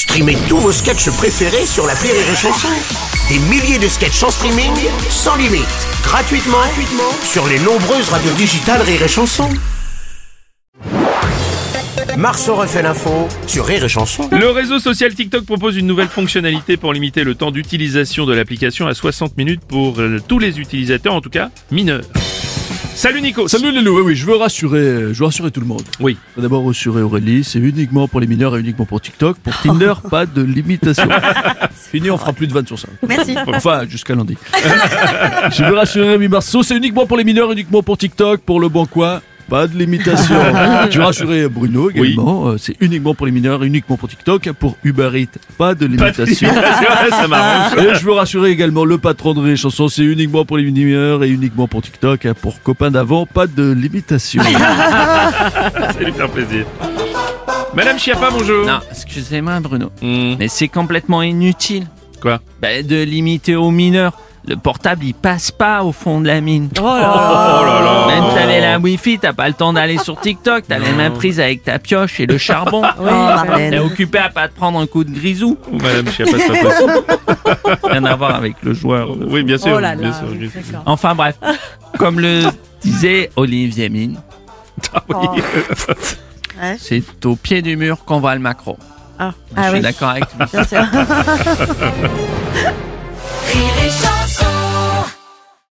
Streamez tous vos sketchs préférés sur la Rire et Chanson. Des milliers de sketchs en streaming, sans limite, gratuitement, gratuitement sur les nombreuses radios digitales Rire et Chanson. Marceau refait l'info sur Rire Chanson. Le réseau social TikTok propose une nouvelle fonctionnalité pour limiter le temps d'utilisation de l'application à 60 minutes pour euh, tous les utilisateurs, en tout cas mineurs. Salut Nico Salut les loups, oui, oui, je veux rassurer, je veux rassurer tout le monde. Oui. D'abord rassurer Aurélie, c'est uniquement pour les mineurs et uniquement pour TikTok. Pour Tinder, pas de limitation. Fini, on fera plus de 20 sur 5. Merci. Enfin, jusqu'à lundi. je veux rassurer Rémi Marceau, c'est uniquement pour les mineurs, uniquement pour TikTok, pour le bon coin. Pas de limitation. je veux rassurer Bruno également. euh, C'est uniquement pour les mineurs, uniquement pour TikTok. Pour Uber Eats, pas de limitation. Et je veux rassurer également le patron de Rire et Chanson, c'est uniquement pour les mineurs et uniquement pour TikTok. hein. Pour copains d'avant, pas de limitation. Ça lui faire plaisir. Madame Chiappa, bonjour. Non, excusez-moi Bruno, Hmm, mais c'est complètement inutile Quoi bah, de limiter aux mineurs. Le portable, il passe pas au fond de la mine. Oh là là Même t'avais la wifi, t'as pas le temps d'aller sur TikTok, t'as les mains prises avec ta pioche et le charbon. Oui. T'es occupé à pas te prendre un coup de grisou. Madame Chiappa, c'est pas possible. Rien à voir avec le joueur. Oui, bien sûr. Oh là bien oui. Enfin bref, comme le disait Olivier Mine, Ah oui. C'est au pied du mur qu'on voit le macro. Ah, Je ah suis oui, d'accord avec sûr.